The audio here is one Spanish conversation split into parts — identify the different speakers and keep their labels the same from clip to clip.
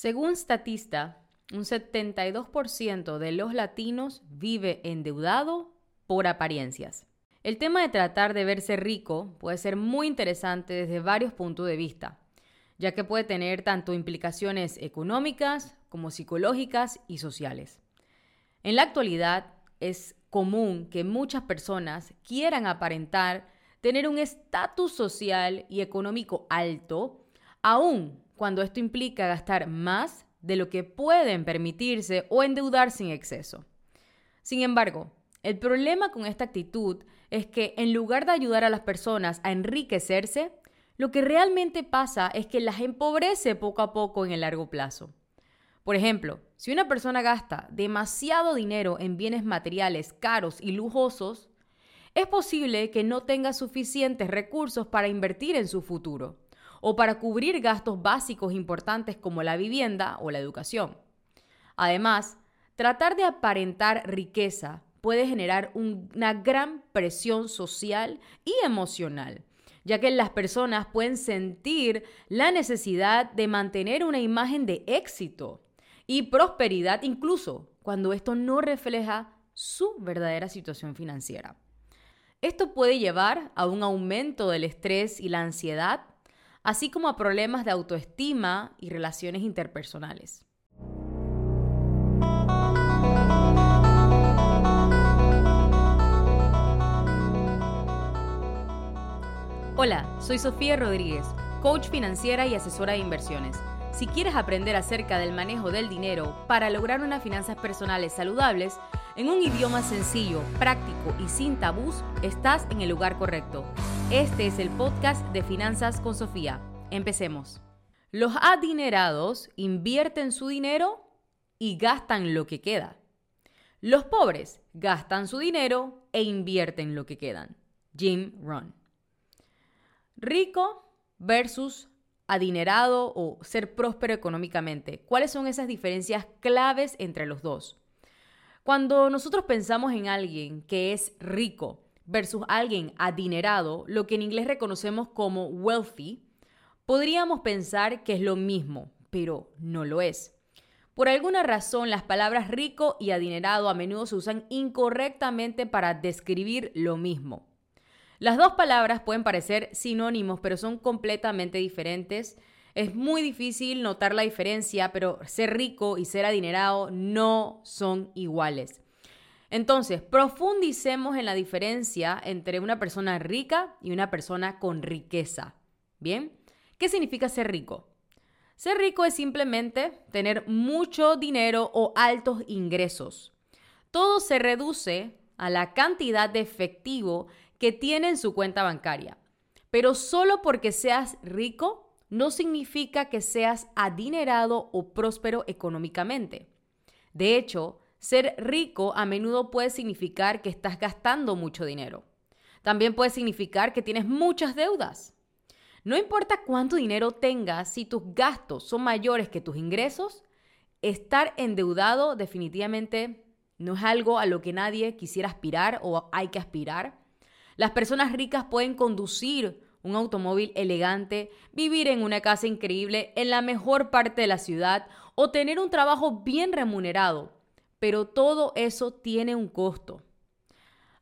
Speaker 1: Según Statista, un 72% de los latinos vive endeudado por apariencias. El tema de tratar de verse rico puede ser muy interesante desde varios puntos de vista, ya que puede tener tanto implicaciones económicas como psicológicas y sociales. En la actualidad es común que muchas personas quieran aparentar tener un estatus social y económico alto, aun cuando esto implica gastar más de lo que pueden permitirse o endeudarse en exceso. Sin embargo, el problema con esta actitud es que en lugar de ayudar a las personas a enriquecerse, lo que realmente pasa es que las empobrece poco a poco en el largo plazo. Por ejemplo, si una persona gasta demasiado dinero en bienes materiales caros y lujosos, es posible que no tenga suficientes recursos para invertir en su futuro o para cubrir gastos básicos importantes como la vivienda o la educación. Además, tratar de aparentar riqueza puede generar una gran presión social y emocional, ya que las personas pueden sentir la necesidad de mantener una imagen de éxito y prosperidad incluso cuando esto no refleja su verdadera situación financiera. Esto puede llevar a un aumento del estrés y la ansiedad, así como a problemas de autoestima y relaciones interpersonales. Hola, soy Sofía Rodríguez, coach financiera y asesora de inversiones. Si quieres aprender acerca del manejo del dinero para lograr unas finanzas personales saludables, en un idioma sencillo, práctico y sin tabús, estás en el lugar correcto. Este es el podcast de Finanzas con Sofía. Empecemos. Los adinerados invierten su dinero y gastan lo que queda. Los pobres gastan su dinero e invierten lo que quedan. Jim Rohn. Rico versus adinerado o ser próspero económicamente. ¿Cuáles son esas diferencias claves entre los dos? Cuando nosotros pensamos en alguien que es rico versus alguien adinerado, lo que en inglés reconocemos como wealthy, podríamos pensar que es lo mismo, pero no lo es. Por alguna razón, las palabras rico y adinerado a menudo se usan incorrectamente para describir lo mismo. Las dos palabras pueden parecer sinónimos, pero son completamente diferentes. Es muy difícil notar la diferencia, pero ser rico y ser adinerado no son iguales. Entonces, profundicemos en la diferencia entre una persona rica y una persona con riqueza. ¿Bien? ¿Qué significa ser rico? Ser rico es simplemente tener mucho dinero o altos ingresos. Todo se reduce a la cantidad de efectivo que tiene en su cuenta bancaria. Pero solo porque seas rico no significa que seas adinerado o próspero económicamente. De hecho, ser rico a menudo puede significar que estás gastando mucho dinero. También puede significar que tienes muchas deudas. No importa cuánto dinero tengas, si tus gastos son mayores que tus ingresos, estar endeudado definitivamente no es algo a lo que nadie quisiera aspirar o hay que aspirar. Las personas ricas pueden conducir un automóvil elegante, vivir en una casa increíble en la mejor parte de la ciudad o tener un trabajo bien remunerado. Pero todo eso tiene un costo.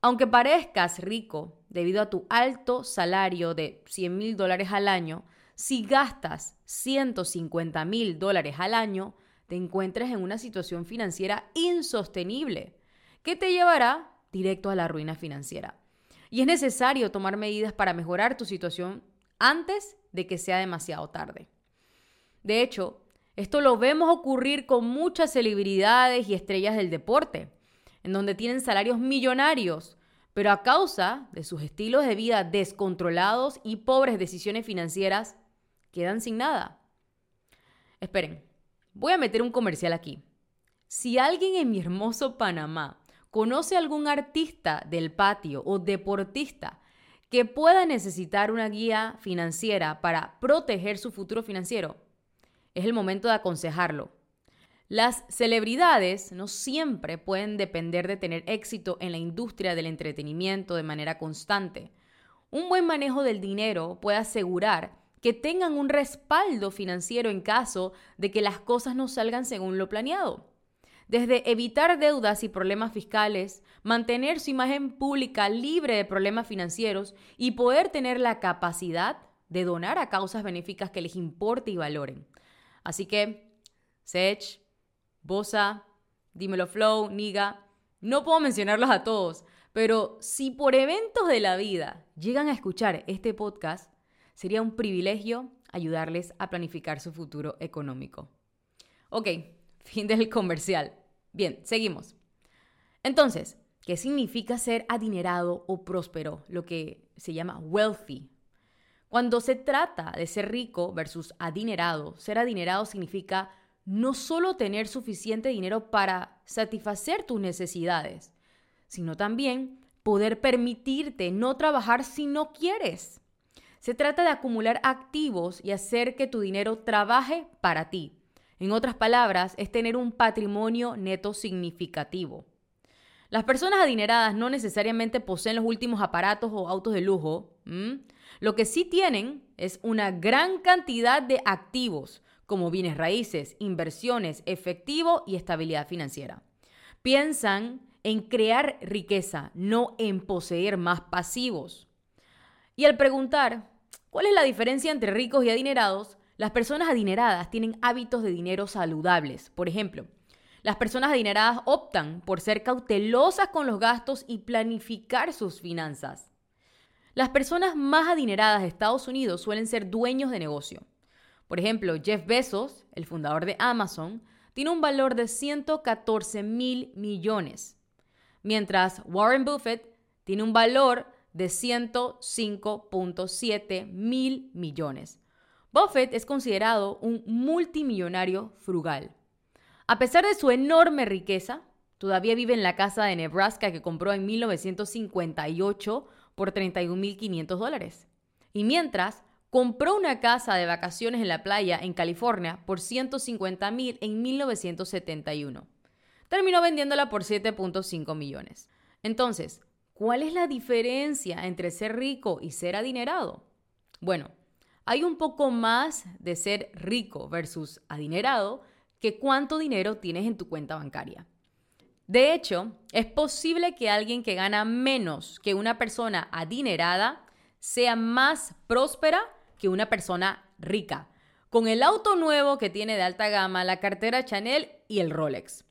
Speaker 1: Aunque parezcas rico debido a tu alto salario de 100 mil dólares al año, si gastas 150 mil dólares al año, te encuentras en una situación financiera insostenible que te llevará directo a la ruina financiera. Y es necesario tomar medidas para mejorar tu situación antes de que sea demasiado tarde. De hecho, esto lo vemos ocurrir con muchas celebridades y estrellas del deporte, en donde tienen salarios millonarios, pero a causa de sus estilos de vida descontrolados y pobres decisiones financieras, quedan sin nada. Esperen, voy a meter un comercial aquí. Si alguien en mi hermoso Panamá ¿Conoce algún artista del patio o deportista que pueda necesitar una guía financiera para proteger su futuro financiero? Es el momento de aconsejarlo. Las celebridades no siempre pueden depender de tener éxito en la industria del entretenimiento de manera constante. Un buen manejo del dinero puede asegurar que tengan un respaldo financiero en caso de que las cosas no salgan según lo planeado. Desde evitar deudas y problemas fiscales, mantener su imagen pública libre de problemas financieros y poder tener la capacidad de donar a causas benéficas que les importe y valoren. Así que, Sech, Bosa, Dímelo Flow, Niga, no puedo mencionarlos a todos, pero si por eventos de la vida llegan a escuchar este podcast, sería un privilegio ayudarles a planificar su futuro económico. Ok, fin del comercial. Bien, seguimos. Entonces, ¿qué significa ser adinerado o próspero? Lo que se llama wealthy. Cuando se trata de ser rico versus adinerado, ser adinerado significa no solo tener suficiente dinero para satisfacer tus necesidades, sino también poder permitirte no trabajar si no quieres. Se trata de acumular activos y hacer que tu dinero trabaje para ti. En otras palabras, es tener un patrimonio neto significativo. Las personas adineradas no necesariamente poseen los últimos aparatos o autos de lujo. Lo que sí tienen es una gran cantidad de activos, como bienes raíces, inversiones, efectivo y estabilidad financiera. Piensan en crear riqueza, no en poseer más pasivos. Y al preguntar, ¿cuál es la diferencia entre ricos y adinerados? Las personas adineradas tienen hábitos de dinero saludables. Por ejemplo, las personas adineradas optan por ser cautelosas con los gastos y planificar sus finanzas. Las personas más adineradas de Estados Unidos suelen ser dueños de negocio. Por ejemplo, Jeff Bezos, el fundador de Amazon, tiene un valor de 114 mil millones, mientras Warren Buffett tiene un valor de 105.7 mil millones. Buffett es considerado un multimillonario frugal. A pesar de su enorme riqueza, todavía vive en la casa de Nebraska que compró en 1958 por 31.500 dólares. Y mientras, compró una casa de vacaciones en la playa en California por 150.000 en 1971. Terminó vendiéndola por 7.5 millones. Entonces, ¿cuál es la diferencia entre ser rico y ser adinerado? Bueno, hay un poco más de ser rico versus adinerado que cuánto dinero tienes en tu cuenta bancaria. De hecho, es posible que alguien que gana menos que una persona adinerada sea más próspera que una persona rica, con el auto nuevo que tiene de alta gama, la cartera Chanel y el Rolex.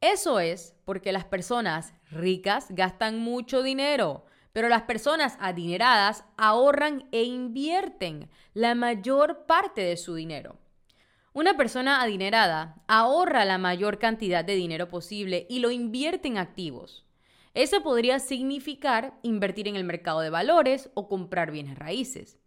Speaker 1: Eso es porque las personas ricas gastan mucho dinero, pero las personas adineradas ahorran e invierten la mayor parte de su dinero. Una persona adinerada ahorra la mayor cantidad de dinero posible y lo invierte en activos. Eso podría significar invertir en el mercado de valores o comprar bienes raíces.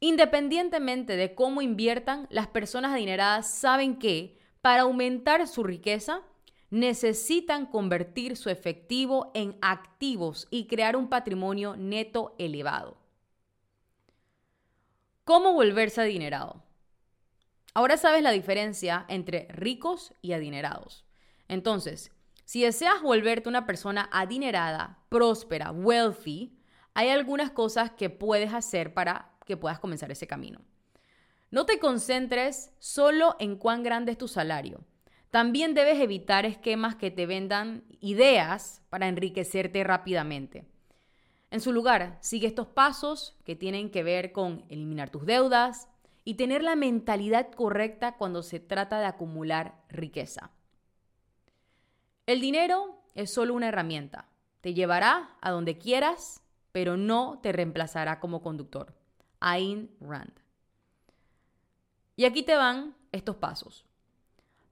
Speaker 1: Independientemente de cómo inviertan, las personas adineradas saben que para aumentar su riqueza necesitan convertir su efectivo en activos y crear un patrimonio neto elevado. ¿Cómo volverse adinerado? Ahora sabes la diferencia entre ricos y adinerados. Entonces, si deseas volverte una persona adinerada, próspera, wealthy, hay algunas cosas que puedes hacer para que puedas comenzar ese camino. No te concentres solo en cuán grande es tu salario. También debes evitar esquemas que te vendan ideas para enriquecerte rápidamente. En su lugar, sigue estos pasos que tienen que ver con eliminar tus deudas y tener la mentalidad correcta cuando se trata de acumular riqueza. El dinero es solo una herramienta. Te llevará a donde quieras, pero no te reemplazará como conductor. Ayn Rand. Y aquí te van estos pasos.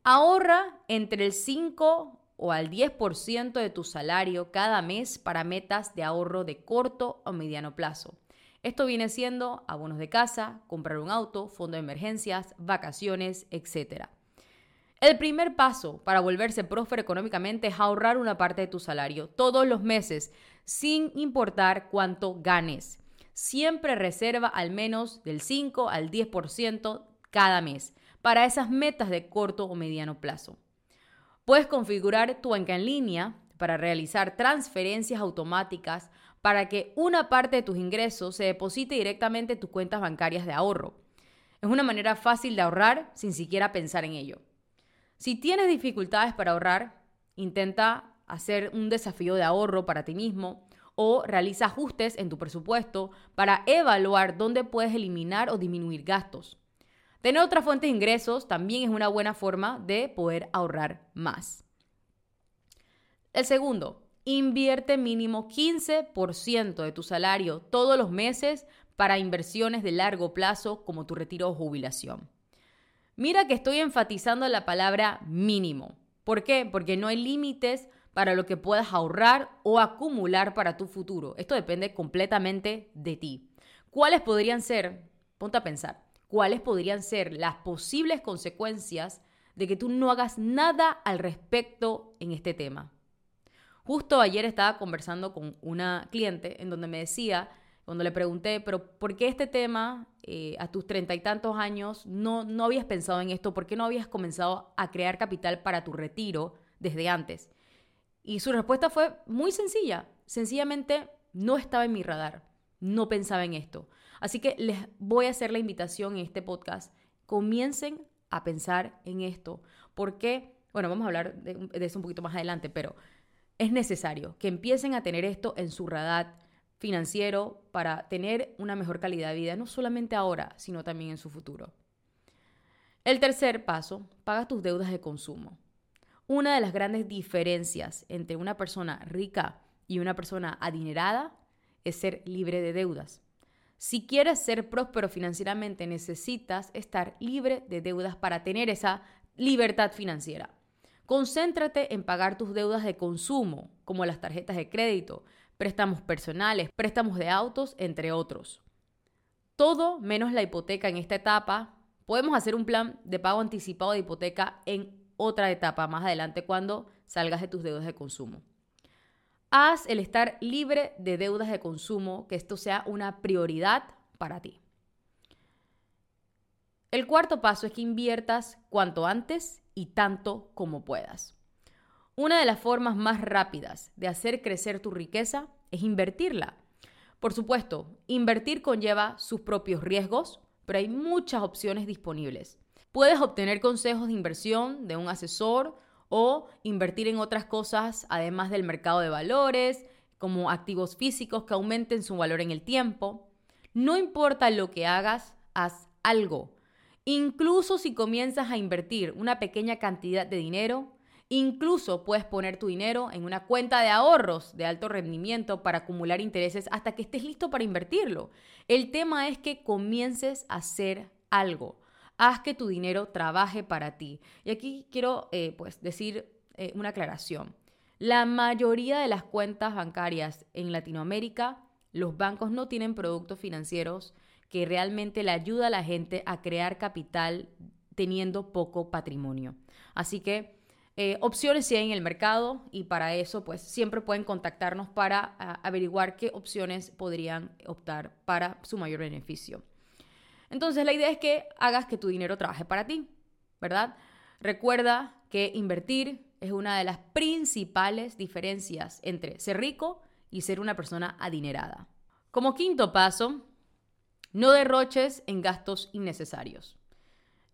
Speaker 1: Ahorra entre el 5 o al 10% de tu salario cada mes para metas de ahorro de corto o mediano plazo. Esto viene siendo abonos de casa, comprar un auto, fondo de emergencias, vacaciones, etc. El primer paso para volverse próspero económicamente es ahorrar una parte de tu salario todos los meses, sin importar cuánto ganes. Siempre reserva al menos del 5 al 10% cada mes para esas metas de corto o mediano plazo. Puedes configurar tu banca en línea para realizar transferencias automáticas para que una parte de tus ingresos se deposite directamente en tus cuentas bancarias de ahorro. Es una manera fácil de ahorrar sin siquiera pensar en ello. Si tienes dificultades para ahorrar, intenta hacer un desafío de ahorro para ti mismo o realiza ajustes en tu presupuesto para evaluar dónde puedes eliminar o disminuir gastos. Tener otra fuente de ingresos también es una buena forma de poder ahorrar más. El segundo, invierte mínimo 15% de tu salario todos los meses para inversiones de largo plazo como tu retiro o jubilación. Mira que estoy enfatizando la palabra mínimo. ¿Por qué? Porque no hay límites para lo que puedas ahorrar o acumular para tu futuro. Esto depende completamente de ti. ¿Cuáles podrían ser? Ponte a pensar cuáles podrían ser las posibles consecuencias de que tú no hagas nada al respecto en este tema. Justo ayer estaba conversando con una cliente en donde me decía, cuando le pregunté, pero ¿por qué este tema eh, a tus treinta y tantos años no, no habías pensado en esto? ¿Por qué no habías comenzado a crear capital para tu retiro desde antes? Y su respuesta fue muy sencilla. Sencillamente no estaba en mi radar. No pensaba en esto. Así que les voy a hacer la invitación en este podcast. Comiencen a pensar en esto. Porque, bueno, vamos a hablar de, eso un poquito más adelante, pero es necesario que empiecen a tener esto en su radar financiero para tener una mejor calidad de vida, no solamente ahora, sino también en su futuro. El tercer paso, paga tus deudas de consumo. Una de las grandes diferencias entre una persona rica y una persona adinerada es ser libre de deudas. Si quieres ser próspero financieramente, necesitas estar libre de deudas para tener esa libertad financiera. Concéntrate en pagar tus deudas de consumo, como las tarjetas de crédito, préstamos personales, préstamos de autos, entre otros. Todo menos la hipoteca en esta etapa. Podemos hacer un plan de pago anticipado de hipoteca en otra etapa más adelante cuando salgas de tus deudas de consumo. Haz el estar libre de deudas de consumo, que esto sea una prioridad para ti. El cuarto paso es que inviertas cuanto antes y tanto como puedas. Una de las formas más rápidas de hacer crecer tu riqueza es invertirla. Por supuesto, invertir conlleva sus propios riesgos, pero hay muchas opciones disponibles. Puedes obtener consejos de inversión de un asesor o invertir en otras cosas además del mercado de valores, como activos físicos que aumenten su valor en el tiempo. No importa lo que hagas, haz algo. Incluso si comienzas a invertir una pequeña cantidad de dinero, incluso puedes poner tu dinero en una cuenta de ahorros de alto rendimiento para acumular intereses hasta que estés listo para invertirlo. El tema es que comiences a hacer algo. Haz que tu dinero trabaje para ti. Y aquí quiero eh, pues decir eh, una aclaración. La mayoría de las cuentas bancarias en Latinoamérica, los bancos no tienen productos financieros que realmente le ayuda a la gente a crear capital teniendo poco patrimonio. Así que eh, opciones sí hay en el mercado y para eso pues siempre pueden contactarnos para averiguar qué opciones podrían optar para su mayor beneficio. Entonces la idea es que hagas que tu dinero trabaje para ti, ¿verdad? Recuerda que invertir es una de las principales diferencias entre ser rico y ser una persona adinerada. Como quinto paso, no derroches en gastos innecesarios.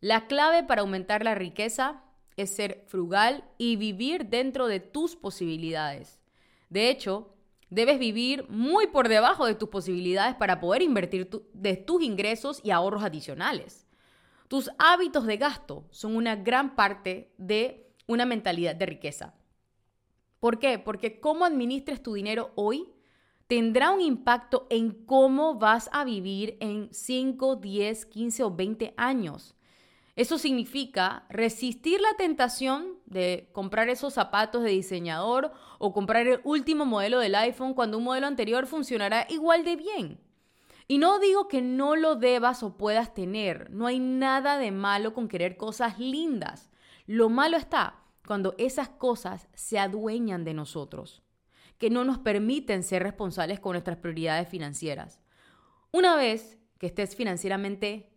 Speaker 1: La clave para aumentar la riqueza es ser frugal y vivir dentro de tus posibilidades. De hecho, Debes vivir muy por debajo de tus posibilidades para poder invertir de tus ingresos y ahorros adicionales. Tus hábitos de gasto son una gran parte de una mentalidad de riqueza. ¿Por qué? Porque cómo administres tu dinero hoy tendrá un impacto en cómo vas a vivir en 5, 10, 15 o 20 años. Eso significa resistir la tentación de comprar esos zapatos de diseñador o comprar el último modelo del iPhone cuando un modelo anterior funcionará igual de bien. Y no digo que no lo debas o puedas tener, no hay nada de malo con querer cosas lindas. Lo malo está cuando esas cosas se adueñan de nosotros, que no nos permiten ser responsables con nuestras prioridades financieras. Una vez que estés financieramente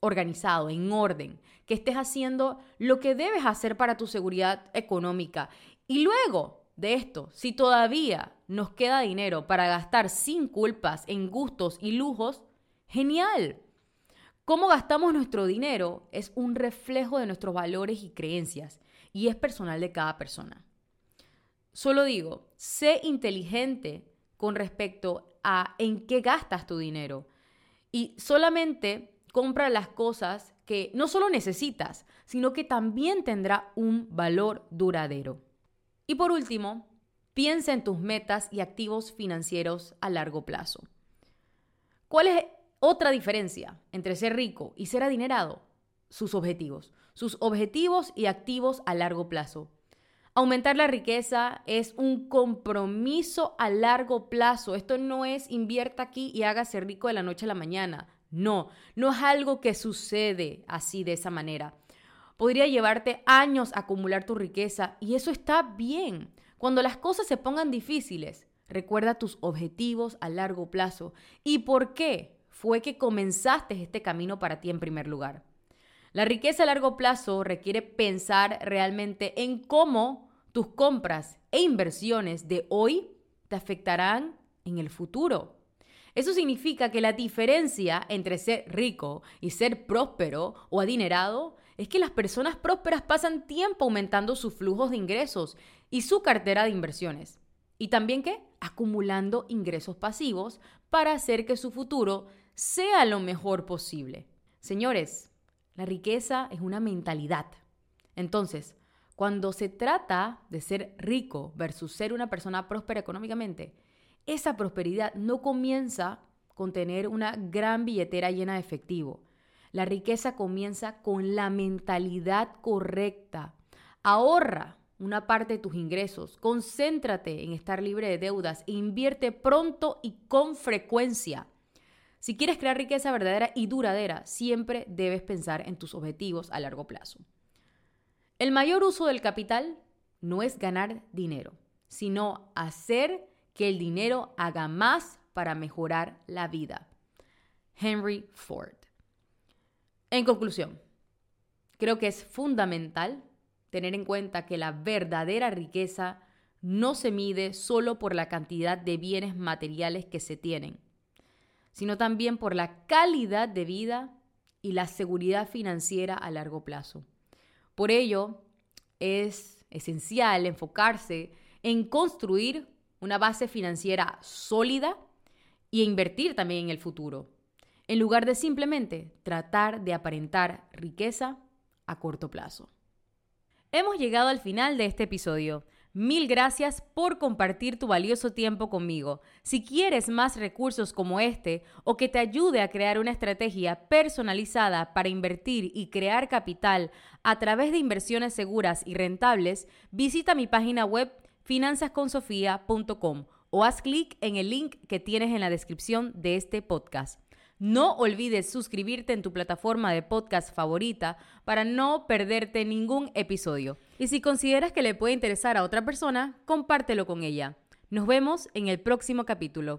Speaker 1: organizado, en orden, que estés haciendo lo que debes hacer para tu seguridad económica. Y luego de esto, si todavía nos queda dinero para gastar sin culpas en gustos y lujos, genial. Cómo gastamos nuestro dinero es un reflejo de nuestros valores y creencias y es personal de cada persona. Solo digo, sé inteligente con respecto a en qué gastas tu dinero y solamente compra las cosas que no solo necesitas, sino que también tendrá un valor duradero. Y por último, piensa en tus metas y activos financieros a largo plazo. ¿Cuál es otra diferencia entre ser rico y ser adinerado? Sus objetivos. Sus objetivos y activos a largo plazo. Aumentar la riqueza es un compromiso a largo plazo. Esto no es invierta aquí y hágase rico de la noche a la mañana. No, no es algo que sucede así de esa manera. Podría llevarte años acumular tu riqueza y eso está bien. Cuando las cosas se pongan difíciles, recuerda tus objetivos a largo plazo y por qué fue que comenzaste este camino para ti en primer lugar. La riqueza a largo plazo requiere pensar realmente en cómo tus compras e inversiones de hoy te afectarán en el futuro. Eso significa que la diferencia entre ser rico y ser próspero o adinerado es que las personas prósperas pasan tiempo aumentando sus flujos de ingresos y su cartera de inversiones. Y también que acumulando ingresos pasivos para hacer que su futuro sea lo mejor posible. Señores, la riqueza es una mentalidad. Entonces, cuando se trata de ser rico versus ser una persona próspera económicamente, esa prosperidad no comienza con tener una gran billetera llena de efectivo. La riqueza comienza con la mentalidad correcta. Ahorra una parte de tus ingresos, concéntrate en estar libre de deudas e invierte pronto y con frecuencia. Si quieres crear riqueza verdadera y duradera, siempre debes pensar en tus objetivos a largo plazo. El mayor uso del capital no es ganar dinero, sino hacer que el dinero haga más para mejorar la vida. Henry Ford. En conclusión, creo que es fundamental tener en cuenta que la verdadera riqueza no se mide solo por la cantidad de bienes materiales que se tienen, sino también por la calidad de vida y la seguridad financiera a largo plazo. Por ello, es esencial enfocarse en construir una base financiera sólida y invertir también en el futuro, en lugar de simplemente tratar de aparentar riqueza a corto plazo. Hemos llegado al final de este episodio. Mil gracias por compartir tu valioso tiempo conmigo. Si quieres más recursos como este o que te ayude a crear una estrategia personalizada para invertir y crear capital a través de inversiones seguras y rentables, visita mi página web finanzasconsofia.com o haz clic en el link que tienes en la descripción de este podcast. No olvides suscribirte en tu plataforma de podcast favorita para no perderte ningún episodio. Y si consideras que le puede interesar a otra persona, compártelo con ella. Nos vemos en el próximo capítulo.